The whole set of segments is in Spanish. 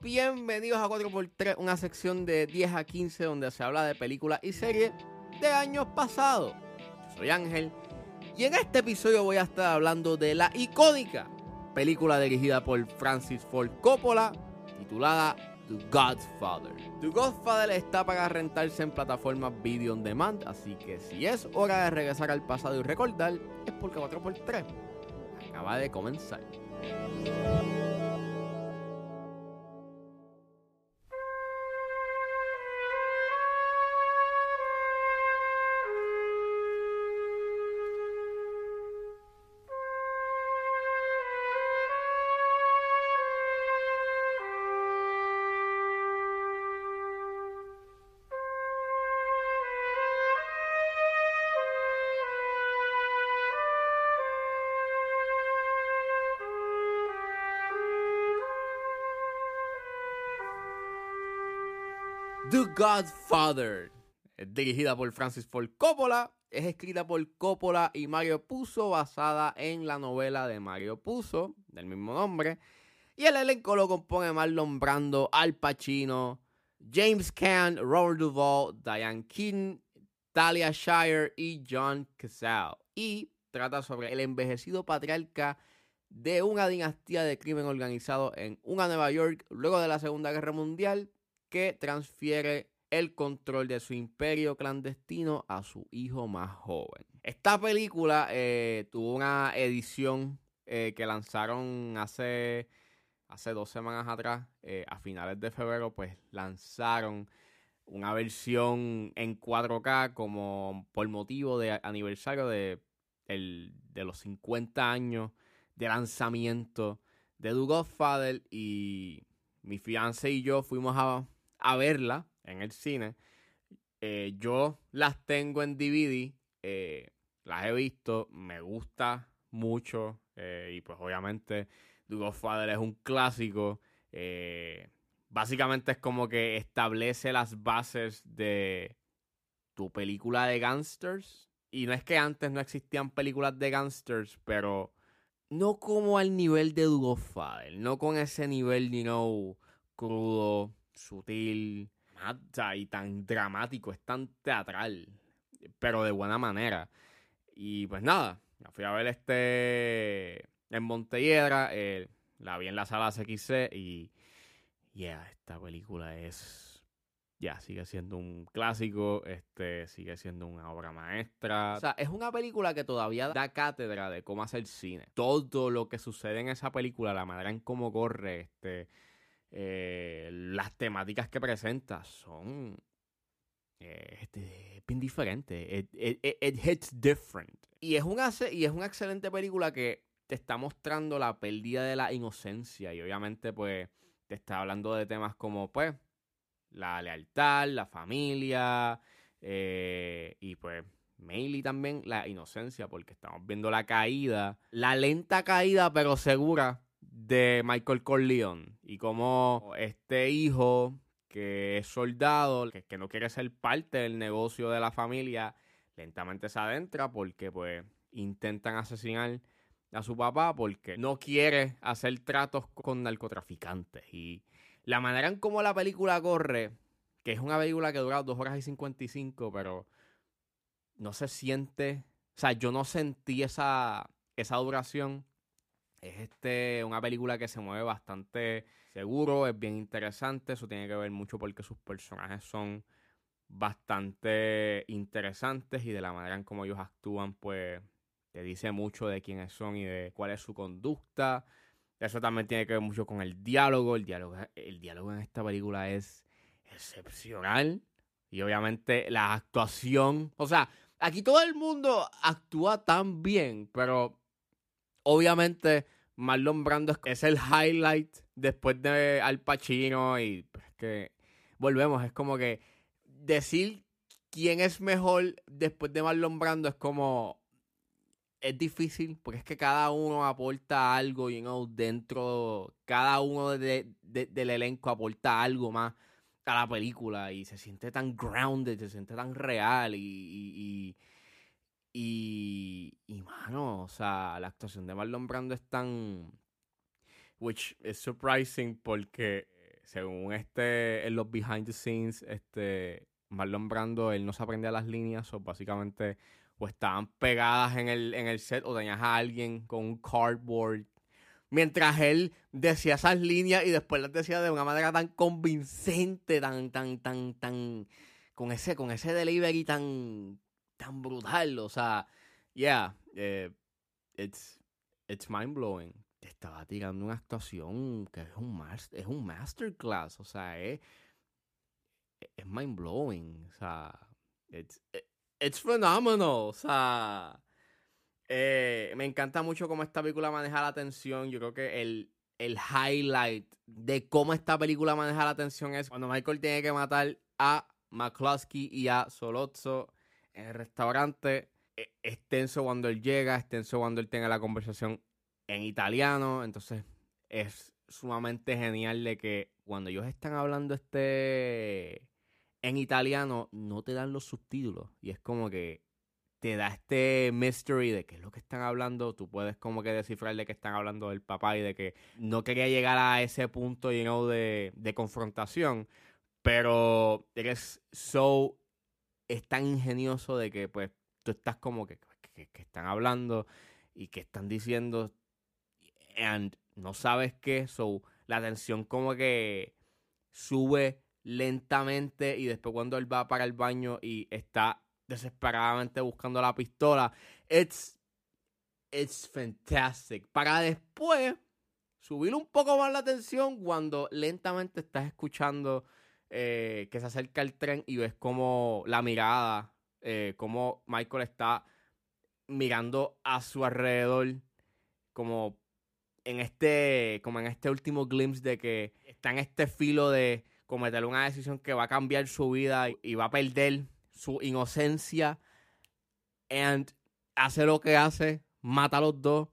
bienvenidos a 4x3, una sección de 10 a 15 donde se habla de películas y series de años pasados. Soy Ángel y en este episodio voy a estar hablando de la icónica película dirigida por Francis Ford Coppola titulada The Godfather. The Godfather está para rentarse en plataformas video on demand, así que si es hora de regresar al pasado y recordar, es porque 4x3 acaba de comenzar. The Godfather. Es dirigida por Francis Ford Coppola. Es escrita por Coppola y Mario Puzo, basada en la novela de Mario Puzo, del mismo nombre. Y el elenco lo compone Marlon Brando, Al Pacino, James Caan, Robert Duvall, Diane Keaton, Talia Shire y John Cazale. Y trata sobre el envejecido patriarca de una dinastía de crimen organizado en una Nueva York luego de la Segunda Guerra Mundial que transfiere el control de su imperio clandestino a su hijo más joven. Esta película eh, tuvo una edición eh, que lanzaron hace, hace dos semanas atrás, eh, a finales de febrero, pues lanzaron una versión en 4K como por motivo de aniversario de, de los 50 años de lanzamiento de The Godfather y mi fiance y yo fuimos a a verla en el cine. Eh, yo las tengo en DVD, eh, las he visto, me gusta mucho eh, y pues obviamente The Godfather es un clásico. básicamente es como que establece las bases de tu película de gangsters. Y no es que antes no existían películas de gangsters, pero no como al nivel de The Godfather, no con ese nivel, you know, crudo, sutil y tan dramático, es tan teatral, pero de buena manera. Y pues nada, fui a ver este en Montelledra, eh, la vi en la sala CXC y yeah, esta película es ya sigue siendo un clásico, este sigue siendo una obra maestra. O sea, es una película que todavía da cátedra de cómo hacer cine. Todo lo que sucede en esa película, la manera en cómo corre, este eh, las temáticas que presenta son eh, este, bien diferentes. It, hits different. Y es, una, y es una excelente película que te está mostrando la pérdida de la inocencia. Y obviamente, pues, te está hablando de temas como, pues, la lealtad, la familia. Eh, y pues, mainly también la inocencia, porque estamos viendo la caída, la lenta caída, pero segura de Michael Corleone y como este hijo que es soldado, que, que no quiere ser parte del negocio de la familia, lentamente se adentra porque pues intentan asesinar a su papá porque no quiere hacer tratos con narcotraficantes. Y la manera en cómo la película corre, que es una película que dura 2 horas y 55, pero no se siente, o sea, yo no sentí esa, esa duración es este, una película que se mueve bastante seguro, es bien interesante. Eso tiene que ver mucho porque sus personajes son bastante interesantes y de la manera en cómo ellos actúan, pues te dice mucho de quiénes son y de cuál es su conducta. Eso también tiene que ver mucho con el diálogo. El diálogo, el diálogo en esta película es excepcional. Y obviamente la actuación. O sea, aquí todo el mundo actúa tan bien, pero obviamente Marlon Brando es el highlight después de Al Pacino y pues, que volvemos, es como que decir quién es mejor después de Marlon Brando es como es difícil porque es que cada uno aporta algo you dentro cada uno del elenco aporta algo más a la película y se siente tan grounded, se siente tan real y, mano, o sea, la actuación de Marlon Brando es tan... which is surprising porque según este en los behind the scenes, este Marlon Brando, él no se aprendía las líneas, o básicamente o estaban pegadas en el, en el set o tenías a alguien con un cardboard mientras él decía esas líneas y después las decía de una manera tan convincente, tan, tan, tan, tan, con ese, con ese delivery tan, tan brutal, o sea, yeah, eh, it's, it's mind blowing. Te estaba tirando una actuación que es un, es un masterclass, o sea, es, mind blowing, o sea, it's, it's phenomenal, o sea, eh, me encanta mucho cómo esta película maneja la atención, yo creo que el, el highlight de cómo esta película maneja la atención es cuando Michael tiene que matar a McCluskey y a Solozzo el restaurante. E, es tenso cuando él llega, es tenso cuando él tenga la conversación en italiano. Entonces es sumamente genial de que cuando ellos están hablando este en italiano no te dan los subtítulos. Y es como que te da este mystery de qué es lo que están hablando. Tú puedes como que descifrar de qué están hablando del papá y de que no quería llegar a ese punto you know, de, de confrontación. Pero eres so. Es tan ingenioso de que pues tú estás como que, que, están hablando y que están diciendo. And no sabes qué. So la tensión como que sube lentamente y después cuando él va para el baño y está desesperadamente buscando la pistola, it's, it's fantastic. Para después subir un poco más la tensión cuando lentamente estás escuchando eh, que se acerca el tren y ves como la mirada, eh, como Michael está mirando a su alrededor, como en este, como en este último glimpse de que está en este filo de cometer una decisión que va a cambiar su vida y va a perder su inocencia. And hace lo que hace, mata a los dos.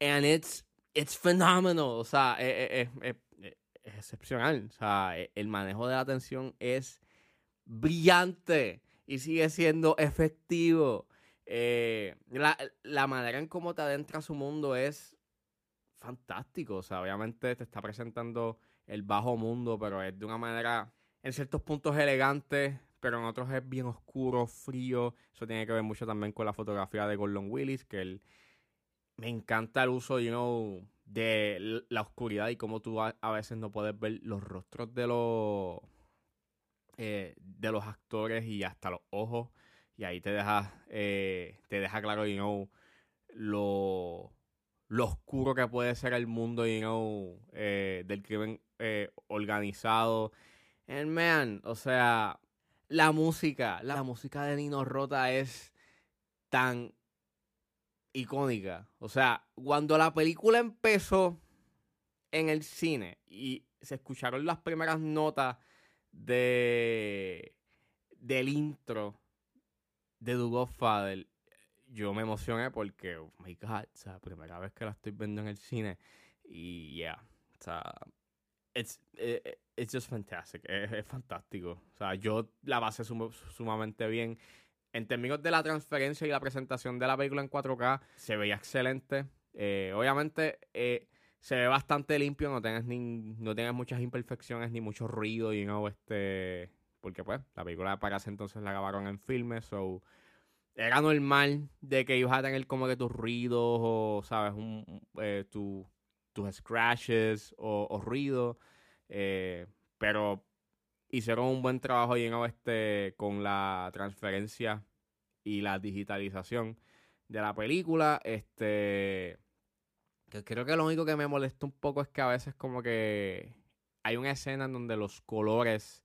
And it's, it's phenomenal. O sea, es, excepcional. O sea, e, el manejo de la atención es brillante y sigue siendo efectivo. Eh, la, la, manera en cómo te adentra su mundo es fantástico. O sea, obviamente te está presentando el bajo mundo, pero es de una manera, en ciertos puntos elegante, pero en otros es bien oscuro, frío. Eso tiene que ver mucho también con la fotografía de Gordon Willis, que él, me encanta el uso, you know, de la oscuridad y cómo tú a, veces no puedes ver los rostros de los eh, de los actores y hasta los ojos. Y ahí te deja eh, te deja claro you know lo, lo oscuro que puede ser el mundo you know eh, del crimen organizado. And man o sea la música la música de Nino Rota es tan icónica. O sea, cuando la película empezó en el cine y se escucharon las primeras notas de del intro de The Godfather, yo me emocioné porque, oh my god, o sea, primera vez que la estoy viendo en el cine y yeah, o sea, it's, eh, eh, it's just fantastic, es, fantástico. O sea, yo la pasé sumamente bien en términos de la transferencia y la presentación de la película en 4K, se veía excelente. Eh, obviamente eh, se ve bastante limpio, no tengas ni, no tengas muchas imperfecciones ni mucho ruido, este, porque pues la película para ese entonces la grabaron en filmes, so era normal de que ibas a tener como que tus ruidos o, sabes, un, eh, tus scratches o, o ruido, pero hicieron un buen trabajo y este con la transferencia y la digitalización de la película. Este creo que lo único que me molesta un poco es que a veces como que hay una escena en donde los colores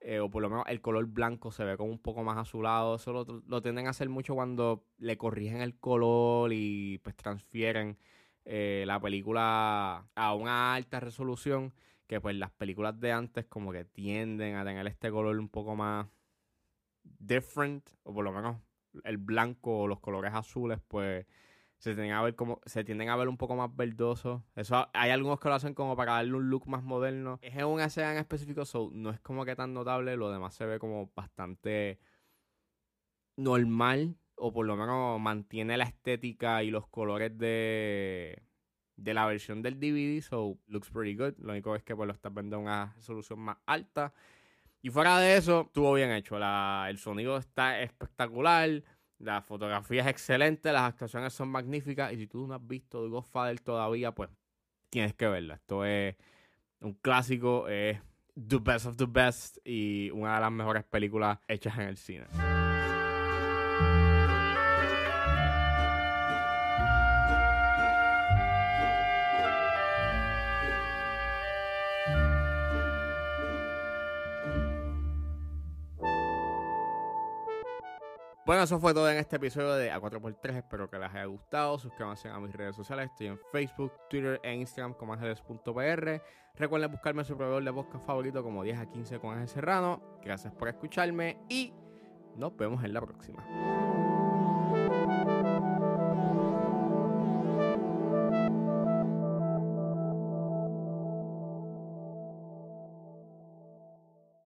eh, o por lo menos el color blanco se ve como un poco más azulado. Eso lo, lo, tienden a hacer mucho cuando le corrigen el color y pues transfieren eh, la película a una alta resolución que pues las películas de antes como que tienden a tener este color un poco más different, o por lo menos el blanco o los colores azules, pues se tienden a ver como se tienden a ver un poco más verdosos. Eso hay algunos que lo hacen como para darle un look más moderno. Es en una escena en específico, so no es como que tan notable, lo demás se ve como bastante normal o por lo menos mantiene la estética y los colores de de la versión del DVD, so looks pretty good. Lo único es que pues, lo estás viendo a una resolución más alta. Y fuera de eso, estuvo bien hecho. el sonido está espectacular. La fotografía es excelente, las actuaciones son magníficas. Y si tú no has visto The Godfather todavía, pues tienes que verla. Esto es un clásico, es the best of the best y una de las mejores películas hechas en el cine. Bueno, eso fue todo en este episodio de A4x3. Espero que les haya gustado. Suscríbanse a mis redes sociales. Estoy en Facebook, Twitter e Instagram como ángeles.pr. Recuerden buscarme su proveedor de podcast favorito como 10 a 15 con Ángel Serrano. Gracias por escucharme y nos vemos en la próxima.